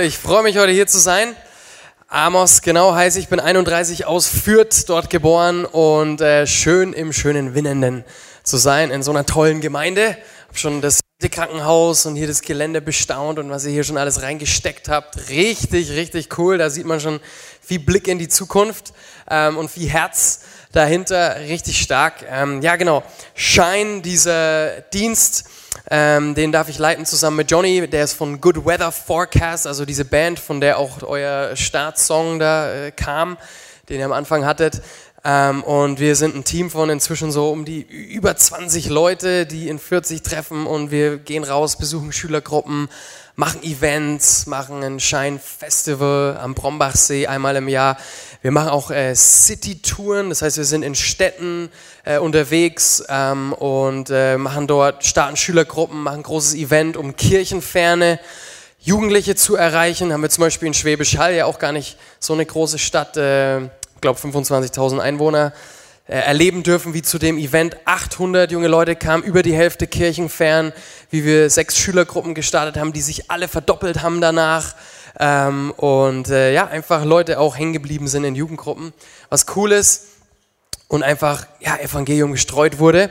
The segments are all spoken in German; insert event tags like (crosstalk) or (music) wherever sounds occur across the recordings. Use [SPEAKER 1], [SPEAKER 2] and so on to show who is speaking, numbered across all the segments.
[SPEAKER 1] Ich freue mich heute hier zu sein. Amos, genau heiße ich, bin 31 aus Fürth dort geboren und äh, schön im schönen Winnenden zu sein in so einer tollen Gemeinde. Hab schon das Krankenhaus und hier das Gelände bestaunt und was ihr hier schon alles reingesteckt habt. Richtig, richtig cool. Da sieht man schon viel Blick in die Zukunft ähm, und viel Herz dahinter. Richtig stark. Ähm, ja, genau. Schein, dieser Dienst ähm, den darf ich leiten zusammen mit Johnny, der ist von Good Weather Forecast, also diese Band, von der auch euer Startsong da äh, kam, den ihr am Anfang hattet. Ähm, und wir sind ein Team von inzwischen so um die über 20 Leute, die in 40 treffen und wir gehen raus, besuchen Schülergruppen, machen Events, machen ein Shine-Festival am Brombachsee einmal im Jahr. Wir machen auch äh, City-Touren, das heißt, wir sind in Städten äh, unterwegs ähm, und äh, machen dort, starten Schülergruppen, machen ein großes Event, um kirchenferne Jugendliche zu erreichen. Haben wir zum Beispiel in Schwäbisch Hall, ja auch gar nicht so eine große Stadt, äh, glaube 25.000 Einwohner, äh, erleben dürfen, wie zu dem Event 800 junge Leute kamen, über die Hälfte kirchenfern, wie wir sechs Schülergruppen gestartet haben, die sich alle verdoppelt haben danach. Ähm, und äh, ja, einfach Leute auch hängen geblieben sind in Jugendgruppen. Was cool ist und einfach ja, Evangelium gestreut wurde.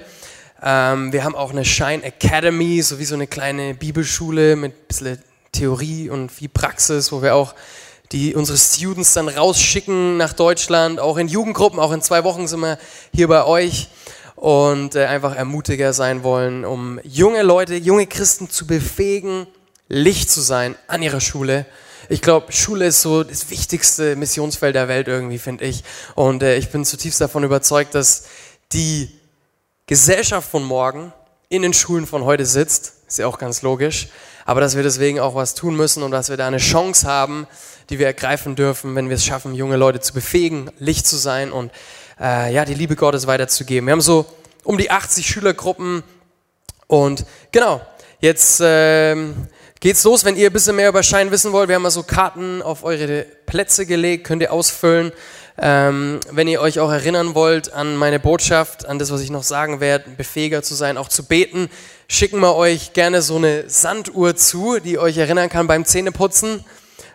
[SPEAKER 1] Ähm, wir haben auch eine Shine Academy, so wie so eine kleine Bibelschule mit ein bisschen Theorie und viel Praxis, wo wir auch die unsere Students dann rausschicken nach Deutschland, auch in Jugendgruppen, auch in zwei Wochen sind wir hier bei euch und äh, einfach Ermutiger sein wollen, um junge Leute, junge Christen zu befähigen, Licht zu sein an ihrer Schule. Ich glaube, Schule ist so das wichtigste Missionsfeld der Welt irgendwie, finde ich. Und äh, ich bin zutiefst davon überzeugt, dass die Gesellschaft von morgen in den Schulen von heute sitzt. Ist ja auch ganz logisch. Aber dass wir deswegen auch was tun müssen und dass wir da eine Chance haben, die wir ergreifen dürfen, wenn wir es schaffen, junge Leute zu befähigen, Licht zu sein und äh, ja, die Liebe Gottes weiterzugeben. Wir haben so um die 80 Schülergruppen und genau, jetzt ähm, geht's los. Wenn ihr ein bisschen mehr über Schein wissen wollt, wir haben mal so Karten auf eure Plätze gelegt, könnt ihr ausfüllen. Ähm, wenn ihr euch auch erinnern wollt an meine Botschaft, an das, was ich noch sagen werde, befähiger zu sein, auch zu beten, schicken wir euch gerne so eine Sanduhr zu, die euch erinnern kann beim Zähneputzen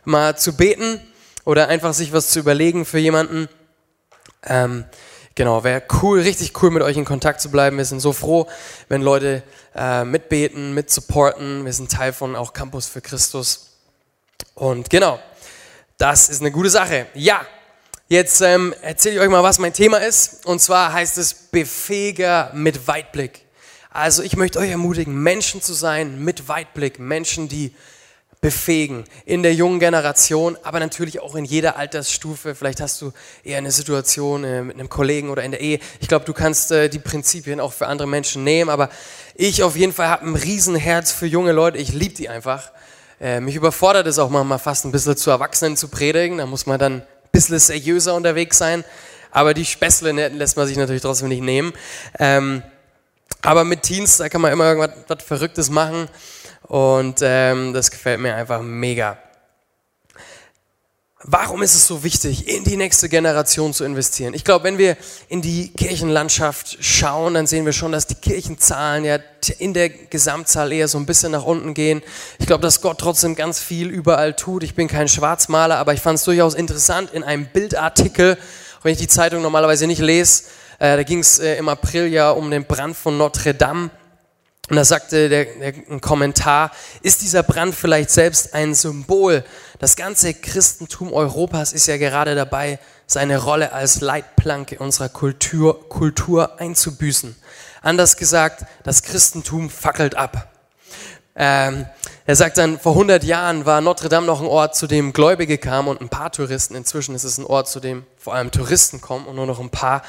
[SPEAKER 1] mal zu beten oder einfach sich was zu überlegen für jemanden. Ähm, genau, wäre cool, richtig cool mit euch in Kontakt zu bleiben. Wir sind so froh, wenn Leute äh, mitbeten, mitsupporten. Wir sind Teil von auch Campus für Christus. Und genau, das ist eine gute Sache. Ja, jetzt ähm, erzähle ich euch mal, was mein Thema ist. Und zwar heißt es Befähiger mit Weitblick. Also ich möchte euch ermutigen, Menschen zu sein mit Weitblick, Menschen, die befähigen in der jungen Generation, aber natürlich auch in jeder Altersstufe. Vielleicht hast du eher eine Situation äh, mit einem Kollegen oder in der Ehe. Ich glaube, du kannst äh, die Prinzipien auch für andere Menschen nehmen, aber ich auf jeden Fall habe ein Riesenherz für junge Leute. Ich liebe die einfach. Äh, mich überfordert es auch manchmal fast ein bisschen zu Erwachsenen zu predigen. Da muss man dann ein bisschen seriöser unterwegs sein. Aber die Späßle lässt man sich natürlich trotzdem nicht nehmen. Ähm, aber mit Teens, da kann man immer irgendwas Verrücktes machen. Und ähm, das gefällt mir einfach mega. Warum ist es so wichtig, in die nächste Generation zu investieren? Ich glaube, wenn wir in die Kirchenlandschaft schauen, dann sehen wir schon, dass die Kirchenzahlen ja in der Gesamtzahl eher so ein bisschen nach unten gehen. Ich glaube, dass Gott trotzdem ganz viel überall tut. Ich bin kein Schwarzmaler, aber ich fand es durchaus interessant in einem Bildartikel, wenn ich die Zeitung normalerweise nicht lese, äh, da ging es äh, im April ja um den Brand von Notre Dame. Und da sagte der, der, ein Kommentar, ist dieser Brand vielleicht selbst ein Symbol? Das ganze Christentum Europas ist ja gerade dabei, seine Rolle als Leitplanke unserer Kultur, Kultur einzubüßen. Anders gesagt, das Christentum fackelt ab. Ähm, er sagt dann, vor 100 Jahren war Notre Dame noch ein Ort, zu dem Gläubige kamen und ein paar Touristen. Inzwischen ist es ein Ort, zu dem vor allem Touristen kommen und nur noch ein paar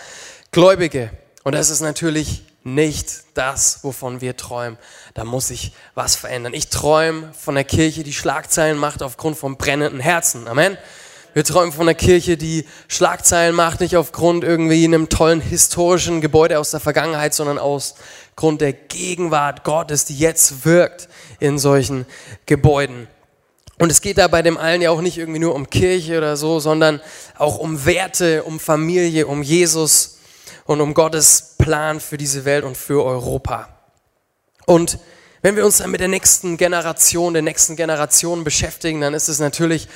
[SPEAKER 1] Gläubige. Und das ist natürlich nicht das, wovon wir träumen. Da muss sich was verändern. Ich träume von der Kirche, die Schlagzeilen macht aufgrund von brennenden Herzen. Amen. Wir träumen von einer Kirche, die Schlagzeilen macht, nicht aufgrund irgendwie einem tollen historischen Gebäude aus der Vergangenheit, sondern aus Grund der Gegenwart Gottes, die jetzt wirkt in solchen Gebäuden. Und es geht da bei dem allen ja auch nicht irgendwie nur um Kirche oder so, sondern auch um Werte, um Familie, um Jesus und um Gottes Plan für diese Welt und für Europa. Und Wenn wir uns dann mit der nächsten Generation, der nächsten Generation beschäftigen, dann ist es natürlich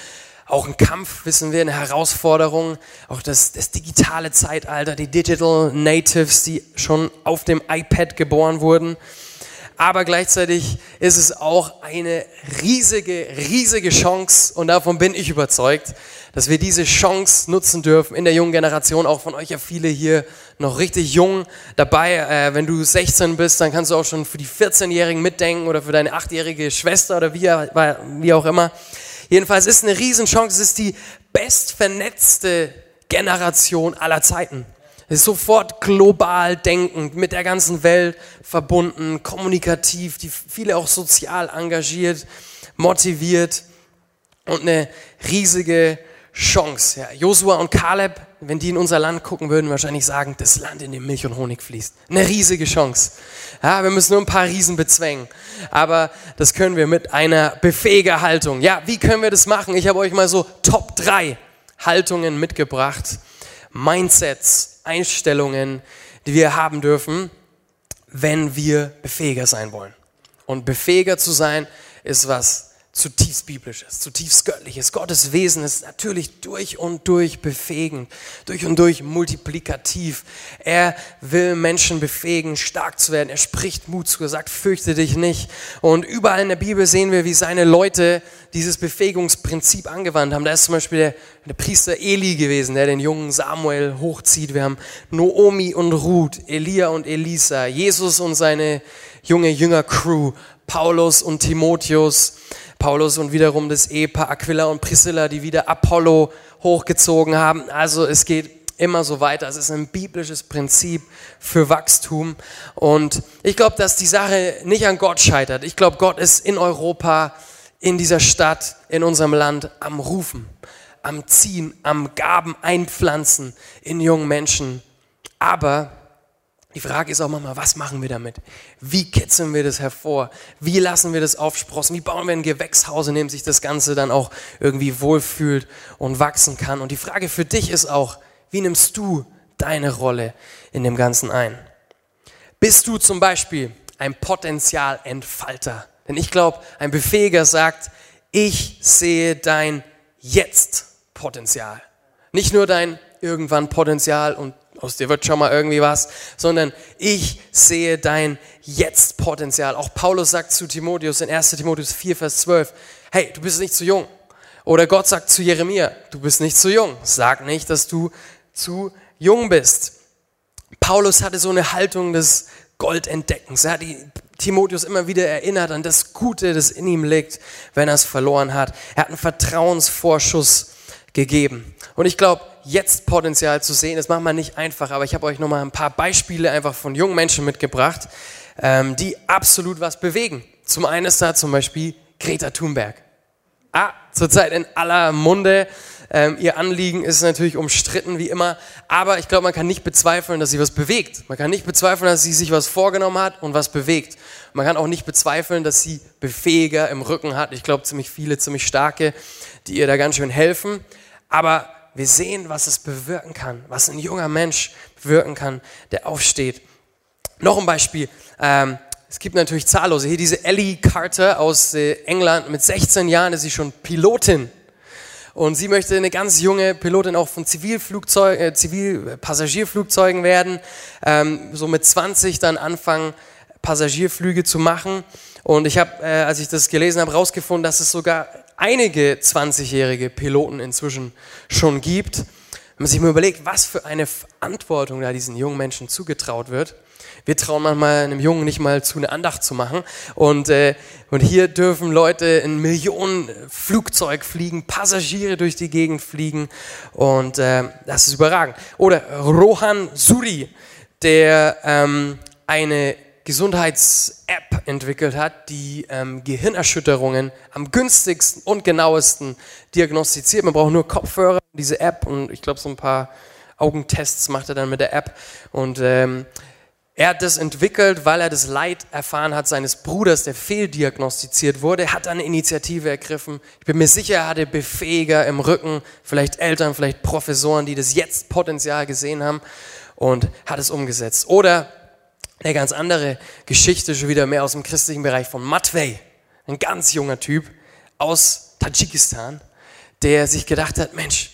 [SPEAKER 1] auch ein Kampf, wissen wir, eine Herausforderung. Auch das, das digitale Zeitalter, die Digital Natives, die schon auf dem iPad geboren wurden. Aber gleichzeitig ist es auch eine riesige, riesige Chance und davon bin ich überzeugt, dass wir diese Chance nutzen dürfen in der jungen Generation. Auch von euch ja viele hier noch richtig jung dabei. Äh, wenn du 16 bist, dann kannst du auch schon für die 14-Jährigen mitdenken oder für deine 8-jährige Schwester oder wie, wie auch immer. Jedenfalls ist eine Riesenchance, es ist die bestvernetzte Generation aller Zeiten. Es ist sofort global denkend, mit der ganzen Welt verbunden, kommunikativ, die viele auch sozial engagiert, motiviert und eine riesige Chance. Ja, Josua und Kaleb, wenn die in unser Land gucken würden, wahrscheinlich sagen, das Land, in dem Milch und Honig fließt. Eine riesige Chance. Ja, wir müssen nur ein paar Riesen bezwängen. Aber das können wir mit einer befähiger Haltung. Ja, wie können wir das machen? Ich habe euch mal so Top 3 Haltungen mitgebracht. Mindsets, Einstellungen, die wir haben dürfen, wenn wir befähiger sein wollen. Und befähiger zu sein ist was zutiefst biblisches, zutiefst göttliches. Gottes Wesen ist natürlich durch und durch befähigend, durch und durch multiplikativ. Er will Menschen befähigen, stark zu werden. Er spricht Mut zu, er sagt, fürchte dich nicht. Und überall in der Bibel sehen wir, wie seine Leute dieses Befähigungsprinzip angewandt haben. Da ist zum Beispiel der, der Priester Eli gewesen, der den jungen Samuel hochzieht. Wir haben Noomi und Ruth, Elia und Elisa, Jesus und seine junge Jünger-Crew, Paulus und Timotheus, Paulus und wiederum das Ehepaar Aquila und Priscilla, die wieder Apollo hochgezogen haben. Also es geht immer so weiter. Es ist ein biblisches Prinzip für Wachstum. Und ich glaube, dass die Sache nicht an Gott scheitert. Ich glaube, Gott ist in Europa, in dieser Stadt, in unserem Land am Rufen, am Ziehen, am Gaben einpflanzen in jungen Menschen. Aber die Frage ist auch manchmal, was machen wir damit? Wie kitzeln wir das hervor? Wie lassen wir das aufsprossen? Wie bauen wir ein Gewächshaus, in dem sich das Ganze dann auch irgendwie wohlfühlt und wachsen kann? Und die Frage für dich ist auch, wie nimmst du deine Rolle in dem Ganzen ein? Bist du zum Beispiel ein Potenzialentfalter? Denn ich glaube, ein Befähiger sagt, ich sehe dein Jetzt-Potenzial. Nicht nur dein irgendwann Potenzial und aus dir wird schon mal irgendwie was, sondern ich sehe dein Jetzt-Potenzial. Auch Paulus sagt zu Timotheus in 1 Timotheus 4, Vers 12, hey, du bist nicht zu jung. Oder Gott sagt zu Jeremia, du bist nicht zu jung. Sag nicht, dass du zu jung bist. Paulus hatte so eine Haltung des Goldentdeckens. Er hat Timotheus immer wieder erinnert an das Gute, das in ihm liegt, wenn er es verloren hat. Er hat einen Vertrauensvorschuss gegeben. Und ich glaube, jetzt Potenzial zu sehen. Das macht man nicht einfach, aber ich habe euch nochmal ein paar Beispiele einfach von jungen Menschen mitgebracht, ähm, die absolut was bewegen. Zum einen ist da zum Beispiel Greta Thunberg. Ah, zurzeit in aller Munde. Ähm, ihr Anliegen ist natürlich umstritten, wie immer. Aber ich glaube, man kann nicht bezweifeln, dass sie was bewegt. Man kann nicht bezweifeln, dass sie sich was vorgenommen hat und was bewegt. Man kann auch nicht bezweifeln, dass sie Befähiger im Rücken hat. Ich glaube, ziemlich viele, ziemlich starke, die ihr da ganz schön helfen. Aber wir sehen, was es bewirken kann, was ein junger Mensch bewirken kann, der aufsteht. Noch ein Beispiel. Ähm, es gibt natürlich zahllose. Hier diese Ellie Carter aus äh, England. Mit 16 Jahren ist sie schon Pilotin. Und sie möchte eine ganz junge Pilotin auch von Zivilflugzeug, äh, Zivilpassagierflugzeugen werden. Ähm, so mit 20 dann anfangen, Passagierflüge zu machen. Und ich habe, äh, als ich das gelesen habe, herausgefunden, dass es sogar einige 20-jährige Piloten inzwischen schon gibt. Wenn man sich mal überlegt, was für eine Verantwortung da diesen jungen Menschen zugetraut wird. Wir trauen manchmal einem Jungen nicht mal zu, eine Andacht zu machen. Und, äh, und hier dürfen Leute in Millionen Flugzeug fliegen, Passagiere durch die Gegend fliegen. Und äh, das ist überragend. Oder Rohan Suri, der ähm, eine Gesundheits-App entwickelt hat, die ähm, Gehirnerschütterungen am günstigsten und genauesten diagnostiziert. Man braucht nur Kopfhörer, diese App und ich glaube so ein paar Augentests macht er dann mit der App. Und ähm, er hat das entwickelt, weil er das Leid erfahren hat seines Bruders, der fehldiagnostiziert wurde. Hat eine Initiative ergriffen. Ich bin mir sicher, er hatte Befähiger im Rücken, vielleicht Eltern, vielleicht Professoren, die das jetzt Potenzial gesehen haben und hat es umgesetzt. Oder Eine ganz andere Geschichte, schon wieder mehr aus dem christlichen Bereich von Matvey, ein ganz junger Typ aus Tadschikistan, der sich gedacht hat, Mensch,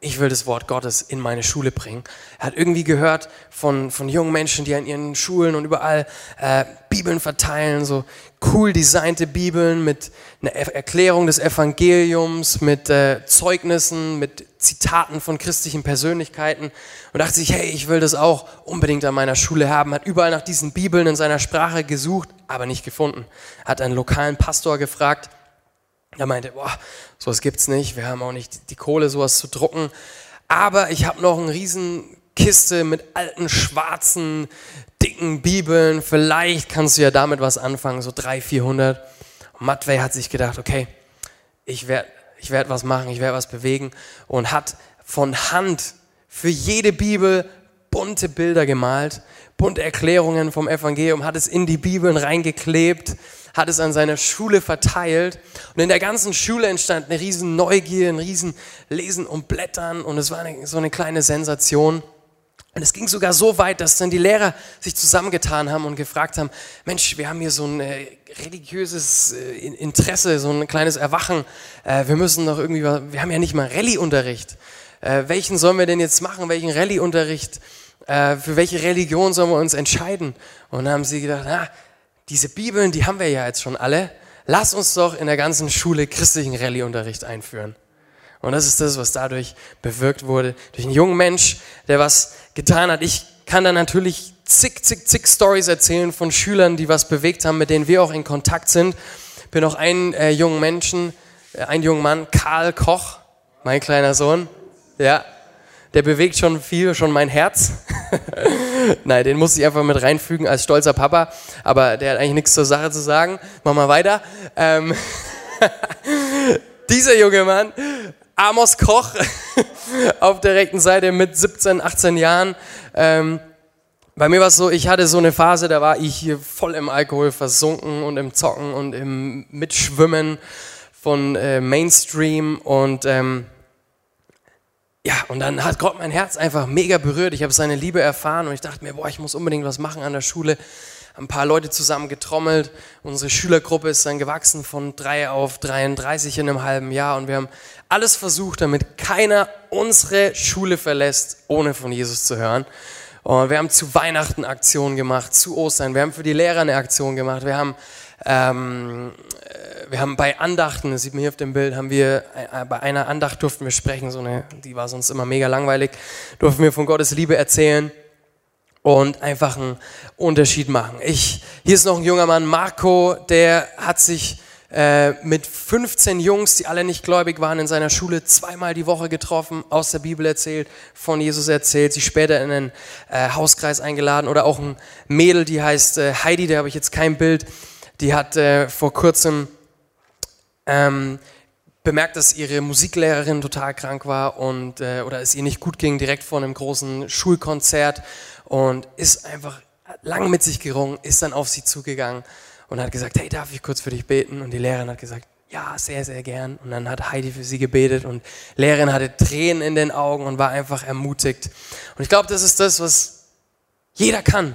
[SPEAKER 1] ich will das Wort Gottes in meine Schule bringen. Er hat irgendwie gehört von, von jungen Menschen, die an ihren Schulen und überall äh, Bibeln verteilen, so cool designte Bibeln mit einer Erklärung des Evangeliums, mit äh, Zeugnissen, mit Zitaten von christlichen Persönlichkeiten und dachte sich, hey, ich will das auch unbedingt an meiner Schule haben. Hat überall nach diesen Bibeln in seiner Sprache gesucht, aber nicht gefunden. Hat einen lokalen Pastor gefragt, er meinte, boah, sowas gibt's nicht, wir haben auch nicht die Kohle, sowas zu drucken. Aber ich habe noch eine riesen Kiste mit alten, schwarzen, dicken Bibeln. Vielleicht kannst du ja damit was anfangen, so 300, 400. Und Matvey hat sich gedacht, okay, ich werde ich werd was machen, ich werde was bewegen. Und hat von Hand für jede Bibel bunte Bilder gemalt, bunte Erklärungen vom Evangelium, hat es in die Bibeln reingeklebt hat es an seiner Schule verteilt und in der ganzen Schule entstand eine riesen Neugier, ein riesen Lesen und Blättern und es war eine, so eine kleine Sensation. Und es ging sogar so weit, dass dann die Lehrer sich zusammengetan haben und gefragt haben, Mensch, wir haben hier so ein äh, religiöses äh, Interesse, so ein kleines Erwachen. Äh, wir müssen doch irgendwie, wir haben ja nicht mal Rallye-Unterricht. Welchen sollen wir denn jetzt machen? Welchen Rallye-Unterricht? Für welche Religion sollen wir uns entscheiden? Und dann haben sie gedacht, ah, diese Bibeln, die haben wir ja jetzt schon alle. Lass uns doch in der ganzen Schule christlichen Rallye-Unterricht einführen. Und das ist das, was dadurch bewirkt wurde. Durch einen jungen Mensch, der was getan hat. Ich kann da natürlich zig, zig, zig Stories erzählen von Schülern, die was bewegt haben, mit denen wir auch in Kontakt sind. Bin auch einen äh, jungen Menschen, äh, einen jungen Mann, Karl Koch, mein kleiner Sohn. Ja, der bewegt schon viel, schon mein Herz. (laughs) Nein, den muss ich einfach mit reinfügen als stolzer Papa, aber der hat eigentlich nichts zur Sache zu sagen. Machen wir weiter. Ähm (laughs) Dieser junge Mann, Amos Koch, (laughs) auf der rechten Seite mit 17, 18 Jahren. Ähm bei mir war es so, ich hatte so eine Phase, da war ich hier voll im Alkohol versunken und im Zocken und im Mitschwimmen von äh, Mainstream und ähm, ja, und dann hat Gott mein Herz einfach mega berührt. Ich habe seine Liebe erfahren und ich dachte mir, boah, ich muss unbedingt was machen an der Schule. Ein paar Leute zusammen getrommelt. Unsere Schülergruppe ist dann gewachsen von drei auf 33 in einem halben Jahr und wir haben alles versucht, damit keiner unsere Schule verlässt, ohne von Jesus zu hören. Und wir haben zu Weihnachten Aktionen gemacht, zu Ostern. Wir haben für die Lehrer eine Aktion gemacht. Wir haben ähm, wir haben bei Andachten, das sieht man hier auf dem Bild, haben wir äh, bei einer Andacht durften wir sprechen, so eine, die war sonst immer mega langweilig, durften wir von Gottes Liebe erzählen und einfach einen Unterschied machen. Ich, hier ist noch ein junger Mann, Marco, der hat sich äh, mit 15 Jungs, die alle nicht gläubig waren, in seiner Schule zweimal die Woche getroffen, aus der Bibel erzählt, von Jesus erzählt, sie später in einen äh, Hauskreis eingeladen oder auch ein Mädel, die heißt äh, Heidi, da habe ich jetzt kein Bild, die hat äh, vor kurzem ähm, bemerkt, dass ihre Musiklehrerin total krank war und äh, oder es ihr nicht gut ging direkt vor einem großen Schulkonzert und ist einfach lang mit sich gerungen, ist dann auf sie zugegangen und hat gesagt, hey, darf ich kurz für dich beten? Und die Lehrerin hat gesagt, ja, sehr, sehr gern. Und dann hat Heidi für sie gebetet und Lehrerin hatte Tränen in den Augen und war einfach ermutigt. Und ich glaube, das ist das, was jeder kann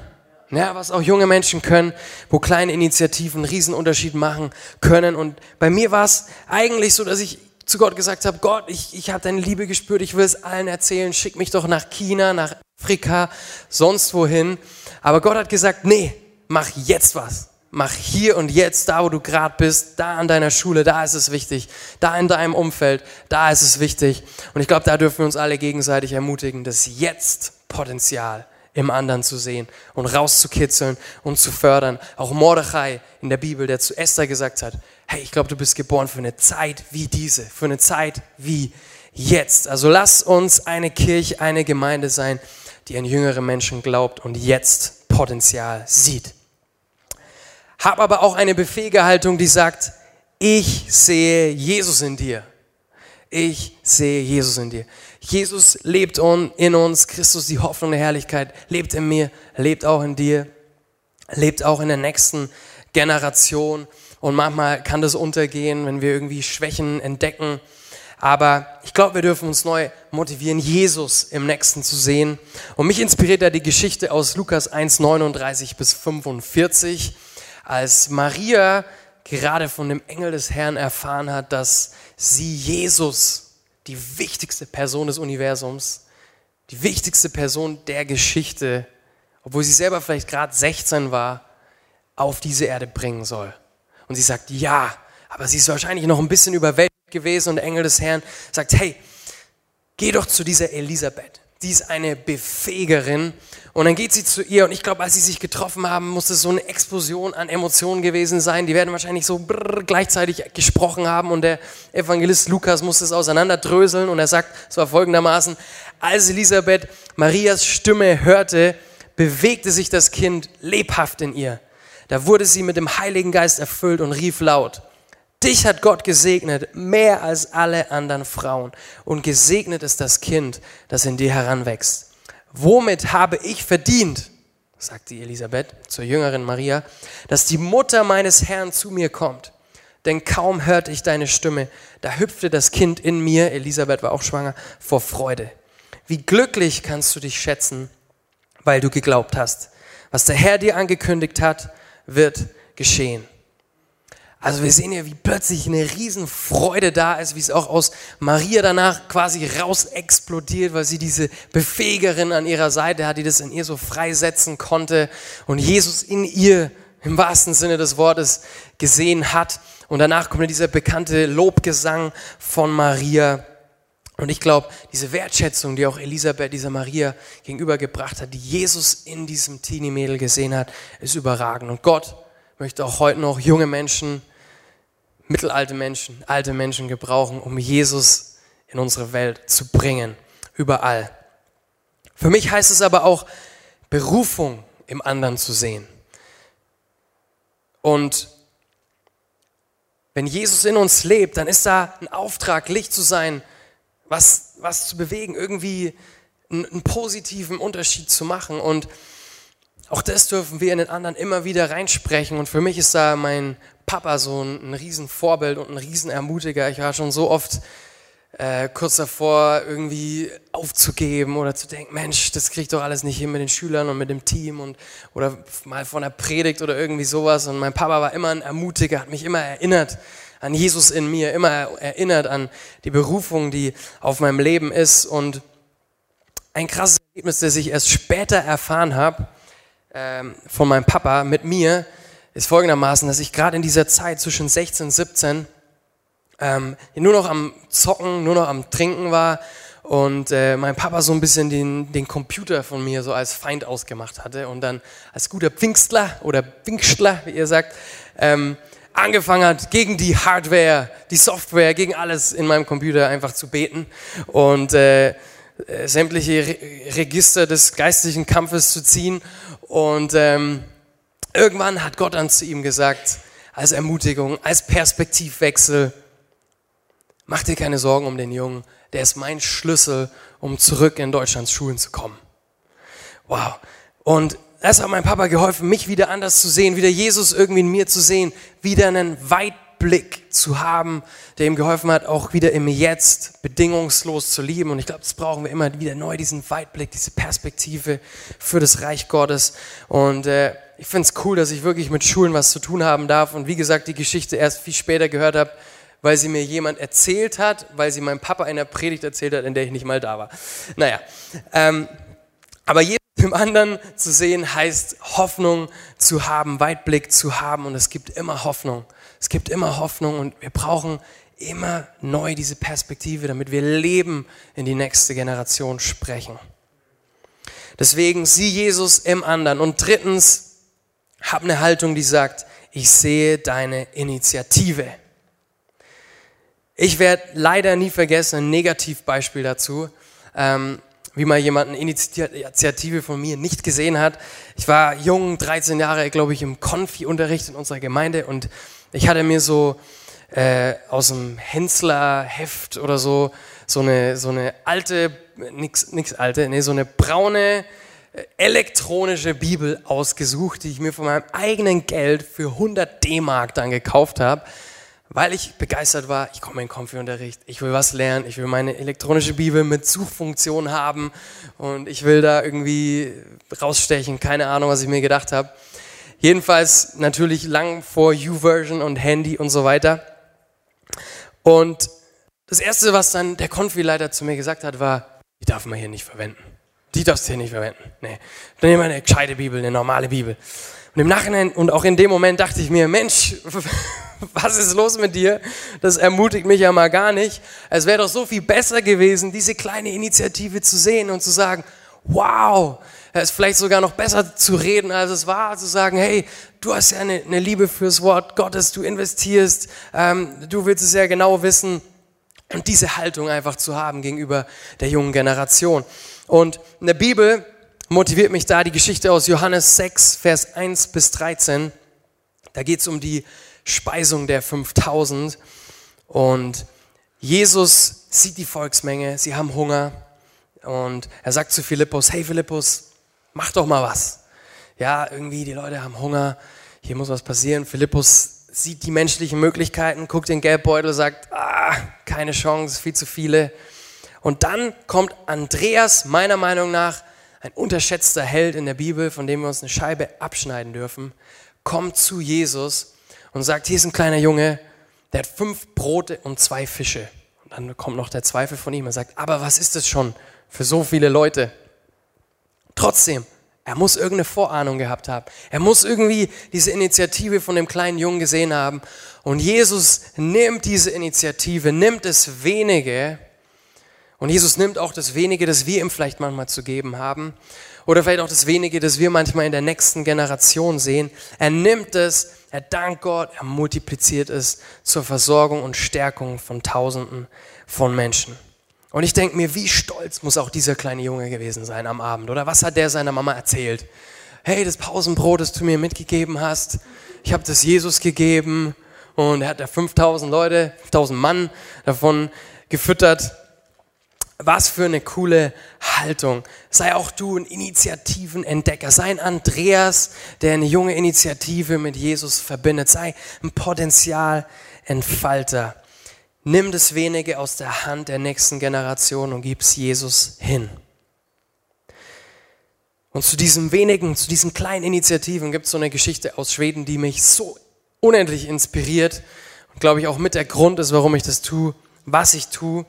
[SPEAKER 1] ja, was auch junge Menschen können, wo kleine Initiativen einen Riesenunterschied machen können. Und bei mir war es eigentlich so, dass ich zu Gott gesagt habe, Gott, ich, ich habe deine Liebe gespürt, ich will es allen erzählen, schick mich doch nach China, nach Afrika, sonst wohin. Aber Gott hat gesagt, nee, mach jetzt was. Mach hier und jetzt, da wo du gerade bist, da an deiner Schule, da ist es wichtig. Da in deinem Umfeld, da ist es wichtig. Und ich glaube, da dürfen wir uns alle gegenseitig ermutigen, dass jetzt Potenzial im anderen zu sehen und rauszukitzeln und zu fördern. Auch Mordechai in der Bibel, der zu Esther gesagt hat, hey, ich glaube, du bist geboren für eine Zeit wie diese, für eine Zeit wie jetzt. Also lass uns eine Kirche, eine Gemeinde sein, die an jüngere Menschen glaubt und jetzt Potenzial sieht. Hab aber auch eine befähige Haltung, die sagt, ich sehe Jesus in dir. Ich sehe Jesus in dir. Jesus lebt in uns, Christus, die Hoffnung der Herrlichkeit, lebt in mir, lebt auch in dir, lebt auch in der nächsten Generation. Und manchmal kann das untergehen, wenn wir irgendwie Schwächen entdecken. Aber ich glaube, wir dürfen uns neu motivieren, Jesus im Nächsten zu sehen. Und mich inspiriert da die Geschichte aus Lukas 1, 39 bis 45, als Maria gerade von dem Engel des Herrn erfahren hat, dass sie Jesus, die wichtigste Person des Universums, die wichtigste Person der Geschichte, obwohl sie selber vielleicht gerade 16 war, auf diese Erde bringen soll. Und sie sagt, ja, aber sie ist wahrscheinlich noch ein bisschen überwältigt gewesen und der Engel des Herrn sagt, hey, geh doch zu dieser Elisabeth. Die ist eine Befähigerin. Und dann geht sie zu ihr und ich glaube, als sie sich getroffen haben, muss es so eine Explosion an Emotionen gewesen sein. Die werden wahrscheinlich so brrr, gleichzeitig gesprochen haben und der Evangelist Lukas muss es auseinanderdröseln und er sagt, es war folgendermaßen, als Elisabeth Marias Stimme hörte, bewegte sich das Kind lebhaft in ihr. Da wurde sie mit dem Heiligen Geist erfüllt und rief laut, Dich hat Gott gesegnet, mehr als alle anderen Frauen. Und gesegnet ist das Kind, das in dir heranwächst. Womit habe ich verdient, sagt die Elisabeth zur jüngeren Maria, dass die Mutter meines Herrn zu mir kommt. Denn kaum hörte ich deine Stimme, da hüpfte das Kind in mir, Elisabeth war auch schwanger, vor Freude. Wie glücklich kannst du dich schätzen, weil du geglaubt hast. Was der Herr dir angekündigt hat, wird geschehen. Also wir sehen ja, wie plötzlich eine Riesenfreude da ist, wie es auch aus Maria danach quasi raus explodiert, weil sie diese Befähigerin an ihrer Seite hat, die das in ihr so freisetzen konnte und Jesus in ihr im wahrsten Sinne des Wortes gesehen hat. Und danach kommt dieser bekannte Lobgesang von Maria. Und ich glaube, diese Wertschätzung, die auch Elisabeth dieser Maria gegenübergebracht hat, die Jesus in diesem Teenie-Mädel gesehen hat, ist überragend. Und Gott möchte auch heute noch junge Menschen mittelalte Menschen, alte Menschen gebrauchen, um Jesus in unsere Welt zu bringen. Überall. Für mich heißt es aber auch, Berufung im anderen zu sehen. Und wenn Jesus in uns lebt, dann ist da ein Auftrag, Licht zu sein, was, was zu bewegen, irgendwie einen, einen positiven Unterschied zu machen. Und auch das dürfen wir in den anderen immer wieder reinsprechen. Und für mich ist da mein Papa so ein, ein Riesenvorbild und ein Riesenermutiger. Ich war schon so oft äh, kurz davor, irgendwie aufzugeben oder zu denken, Mensch, das kriegt doch alles nicht hin mit den Schülern und mit dem Team und oder mal von der Predigt oder irgendwie sowas. Und mein Papa war immer ein Ermutiger, hat mich immer erinnert an Jesus in mir, immer erinnert an die Berufung, die auf meinem Leben ist. Und ein krasses Erlebnis, das ich erst später erfahren habe ähm, von meinem Papa mit mir, ist folgendermaßen, dass ich gerade in dieser Zeit zwischen 16 und 17 ähm, nur noch am Zocken, nur noch am Trinken war und äh, mein Papa so ein bisschen den, den Computer von mir so als Feind ausgemacht hatte und dann als guter Pfingstler oder Pfingstler, wie ihr sagt, ähm, angefangen hat, gegen die Hardware, die Software, gegen alles in meinem Computer einfach zu beten und äh, sämtliche Re Register des geistlichen Kampfes zu ziehen und ähm, Irgendwann hat Gott dann zu ihm gesagt, als Ermutigung, als Perspektivwechsel, mach dir keine Sorgen um den Jungen, der ist mein Schlüssel, um zurück in Deutschlands Schulen zu kommen. Wow. Und das hat meinem Papa geholfen, mich wieder anders zu sehen, wieder Jesus irgendwie in mir zu sehen, wieder einen Weitblick zu haben, der ihm geholfen hat, auch wieder im Jetzt bedingungslos zu lieben. Und ich glaube, das brauchen wir immer wieder neu, diesen Weitblick, diese Perspektive für das Reich Gottes. Und äh, ich finde es cool, dass ich wirklich mit Schulen was zu tun haben darf und wie gesagt, die Geschichte erst viel später gehört habe, weil sie mir jemand erzählt hat, weil sie meinem Papa in der Predigt erzählt hat, in der ich nicht mal da war. Naja, ähm, aber Jesus im anderen zu sehen, heißt Hoffnung zu haben, Weitblick zu haben und es gibt immer Hoffnung. Es gibt immer Hoffnung und wir brauchen immer neu diese Perspektive, damit wir Leben in die nächste Generation sprechen. Deswegen sieh Jesus im anderen. Und drittens, hab eine Haltung, die sagt, ich sehe deine Initiative. Ich werde leider nie vergessen, ein Negativbeispiel dazu, ähm, wie mal jemand eine Initiative von mir nicht gesehen hat. Ich war jung, 13 Jahre, glaube ich, im Konfi-Unterricht in unserer Gemeinde und ich hatte mir so äh, aus dem Hensler-Heft oder so so eine, so eine alte, nix, nix alte, nee, so eine braune elektronische Bibel ausgesucht, die ich mir von meinem eigenen Geld für 100 D-Mark dann gekauft habe. weil ich begeistert war, ich komme in Konfi-Unterricht, ich will was lernen, ich will meine elektronische Bibel mit Suchfunktion haben und ich will da irgendwie rausstechen, keine Ahnung, was ich mir gedacht habe. Jedenfalls natürlich lang vor U-Version und Handy und so weiter. Und das Erste, was dann der Konfi-Leiter zu mir gesagt hat, war, die darf man hier nicht verwenden. Die darfst du hier nicht verwenden. Nee. Dann nehmen wir eine gescheite Bibel, eine normale Bibel. Und im Nachhinein und auch in dem Moment dachte ich mir, Mensch, (laughs) was ist los mit dir? Das ermutigt mich ja mal gar nicht. Es wäre doch so viel besser gewesen, diese kleine Initiative zu sehen und zu sagen, wow, es vielleicht sogar noch besser zu reden, als es war, zu sagen, hey, du hast ja eine, eine Liebe fürs Wort Gottes, du investierst, ähm, du willst es ja genau wissen. Und diese Haltung einfach zu haben gegenüber der jungen Generation. Und in der Bibel motiviert mich da die Geschichte aus Johannes 6, Vers 1 bis 13. Da geht es um die Speisung der 5000 und Jesus sieht die Volksmenge, sie haben Hunger und er sagt zu Philippus, hey Philippus, mach doch mal was. Ja, irgendwie die Leute haben Hunger, hier muss was passieren. Philippus sieht die menschlichen Möglichkeiten, guckt den Geldbeutel, sagt, ah, keine Chance, viel zu viele. Und dann kommt Andreas, meiner Meinung nach, ein unterschätzter Held in der Bibel, von dem wir uns eine Scheibe abschneiden dürfen, kommt zu Jesus und sagt, hier ist ein kleiner Junge, der hat fünf Brote und zwei Fische. Und dann kommt noch der Zweifel von ihm. Er sagt, aber was ist das schon für so viele Leute? Trotzdem, er muss irgendeine Vorahnung gehabt haben. Er muss irgendwie diese Initiative von dem kleinen Jungen gesehen haben. Und Jesus nimmt diese Initiative, nimmt das wenige. Und Jesus nimmt auch das wenige, das wir ihm vielleicht manchmal zu geben haben. Oder vielleicht auch das wenige, das wir manchmal in der nächsten Generation sehen. Er nimmt es er dankt Gott, er multipliziert es zur Versorgung und Stärkung von Tausenden von Menschen. Und ich denke mir, wie stolz muss auch dieser kleine Junge gewesen sein am Abend, oder? Was hat der seiner Mama erzählt? Hey, das Pausenbrot, das du mir mitgegeben hast, ich habe das Jesus gegeben und er hat da 5000 Leute, 5000 Mann davon gefüttert was für eine coole Haltung. Sei auch du ein Initiativenentdecker. Sei ein Andreas, der eine junge Initiative mit Jesus verbindet. Sei ein Potenzialentfalter. Nimm das wenige aus der Hand der nächsten Generation und gib's Jesus hin. Und zu diesem wenigen, zu diesen kleinen Initiativen gibt es so eine Geschichte aus Schweden, die mich so unendlich inspiriert und glaube ich auch mit der Grund ist, warum ich das tue, was ich tue.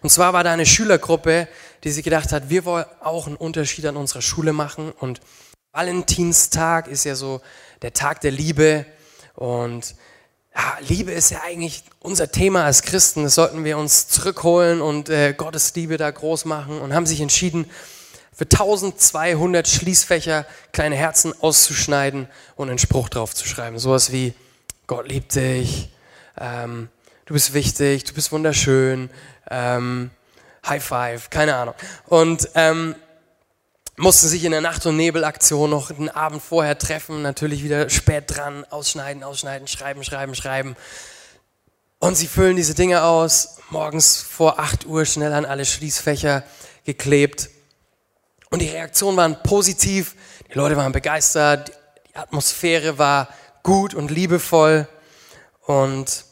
[SPEAKER 1] Und zwar war da eine Schülergruppe, die sich gedacht hat, wir wollen auch einen Unterschied an unserer Schule machen. Und Valentinstag ist ja so der Tag der Liebe. Und ja, Liebe ist ja eigentlich unser Thema als Christen. Das sollten wir uns zurückholen und äh, Gottes Liebe da groß machen. Und haben sich entschieden, für 1200 Schließfächer kleine Herzen auszuschneiden und einen Spruch drauf zu schreiben. Sowas wie, Gott liebt dich, ähm, du bist wichtig, du bist wunderschön, ähm, High Five, keine Ahnung. Und ähm, mussten sich in der Nacht- und Nebelaktion noch den Abend vorher treffen, natürlich wieder spät dran, ausschneiden, ausschneiden, schreiben, schreiben, schreiben. Und sie füllen diese Dinge aus, morgens vor 8 Uhr schnell an alle Schließfächer geklebt. Und die Reaktionen waren positiv, die Leute waren begeistert, die Atmosphäre war gut und liebevoll und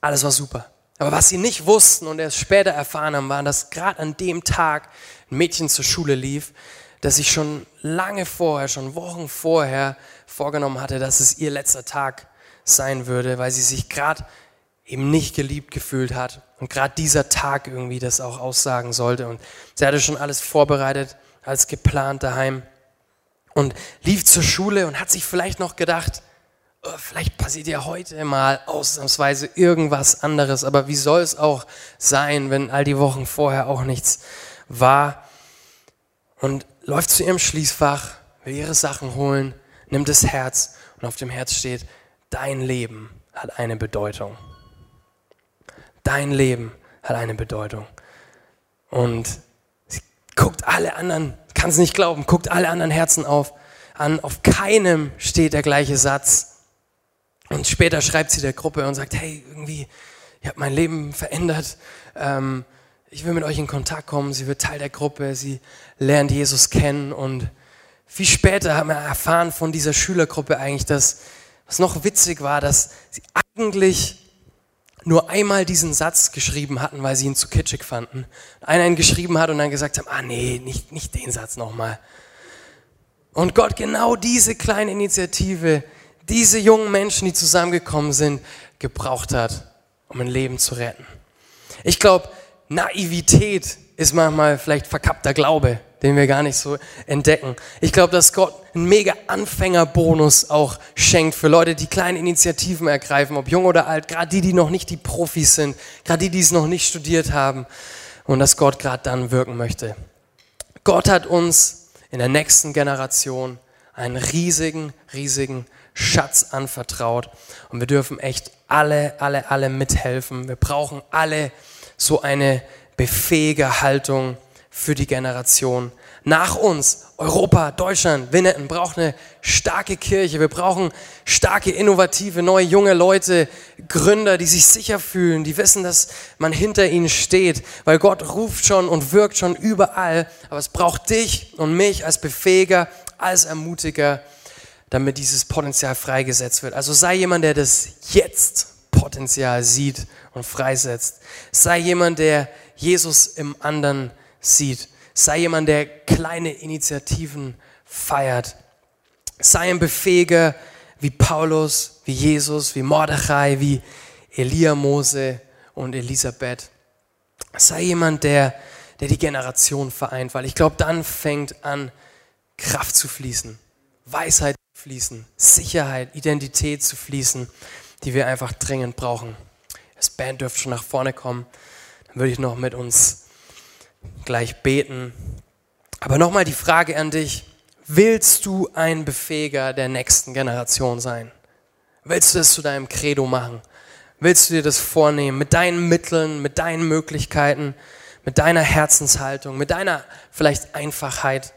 [SPEAKER 1] alles war super. Aber was sie nicht wussten und erst später erfahren haben, war, dass gerade an dem Tag Mädchen zur Schule lief, das sich schon lange vorher, schon Wochen vorher vorgenommen hatte, dass es ihr letzter Tag sein würde, weil sie sich gerade eben nicht geliebt gefühlt hat und gerade dieser Tag irgendwie das auch aussagen sollte. Und sie hatte schon alles vorbereitet, als geplant daheim und lief zur Schule und hat sich vielleicht noch gedacht, Oh, vielleicht passiert ja heute mal ausnahmsweise irgendwas anderes, aber wie soll es auch sein, wenn all die Wochen vorher auch nichts war? Und läuft zu ihrem Schließfach, will ihre Sachen holen, nimmt das Herz und auf dem Herz steht, dein Leben hat eine Bedeutung. Dein Leben hat eine Bedeutung. Und sie guckt alle anderen, kann es nicht glauben, guckt alle anderen Herzen auf, an, auf keinem steht der gleiche Satz und später schreibt sie der Gruppe und sagt, hey, irgendwie, ihr habt mein Leben verändert. Ähm, ich will mit euch in Kontakt kommen. Sie wird Teil der Gruppe. Sie lernt Jesus kennen. Und viel später haben wir erfahren von dieser Schülergruppe eigentlich, dass was noch witzig war, dass sie eigentlich nur einmal diesen Satz geschrieben hatten, weil sie ihn zu kitschig fanden. Einer ihn geschrieben hat und dann gesagt haben, ah nee, nicht, nicht den Satz nochmal. Und Gott genau diese kleine Initiative, diese jungen Menschen, die zusammengekommen sind, gebraucht hat, um ein Leben zu retten. Ich glaube, Naivität ist manchmal vielleicht verkappter Glaube, den wir gar nicht so entdecken. Ich glaube, dass Gott einen mega Anfängerbonus auch schenkt für Leute, die kleine Initiativen ergreifen, ob jung oder alt, gerade die, die noch nicht die Profis sind, gerade die, die es noch nicht studiert haben und dass Gott gerade dann wirken möchte. Gott hat uns in der nächsten Generation einen riesigen, riesigen Schatz anvertraut und wir dürfen echt alle, alle, alle mithelfen. Wir brauchen alle so eine befähige Haltung für die Generation nach uns. Europa, Deutschland, Winnetten braucht eine starke Kirche. Wir brauchen starke, innovative, neue, junge Leute, Gründer, die sich sicher fühlen, die wissen, dass man hinter ihnen steht, weil Gott ruft schon und wirkt schon überall. Aber es braucht dich und mich als Befähiger, als Ermutiger, damit dieses Potenzial freigesetzt wird. Also sei jemand, der das jetzt Potenzial sieht und freisetzt. Sei jemand, der Jesus im anderen sieht. Sei jemand, der kleine Initiativen feiert. Sei ein Befähiger wie Paulus, wie Jesus, wie Mordechai, wie Elia, Mose und Elisabeth. Sei jemand, der, der die Generation vereint, weil ich glaube, dann fängt an, Kraft zu fließen, Weisheit zu fließen, Sicherheit, Identität zu fließen, die wir einfach dringend brauchen. Das Band dürfte schon nach vorne kommen. Dann würde ich noch mit uns gleich beten. Aber nochmal die Frage an dich. Willst du ein Befähiger der nächsten Generation sein? Willst du das zu deinem Credo machen? Willst du dir das vornehmen mit deinen Mitteln, mit deinen Möglichkeiten, mit deiner Herzenshaltung, mit deiner vielleicht Einfachheit?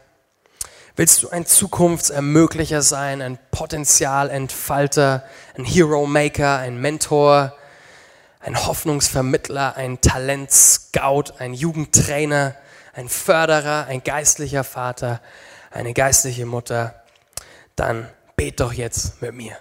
[SPEAKER 1] Willst du ein Zukunftsermöglicher sein, ein Potenzialentfalter, ein Hero Maker, ein Mentor, ein Hoffnungsvermittler, ein Talentscout, ein Jugendtrainer, ein Förderer, ein geistlicher Vater, eine geistliche Mutter, dann bet doch jetzt mit mir.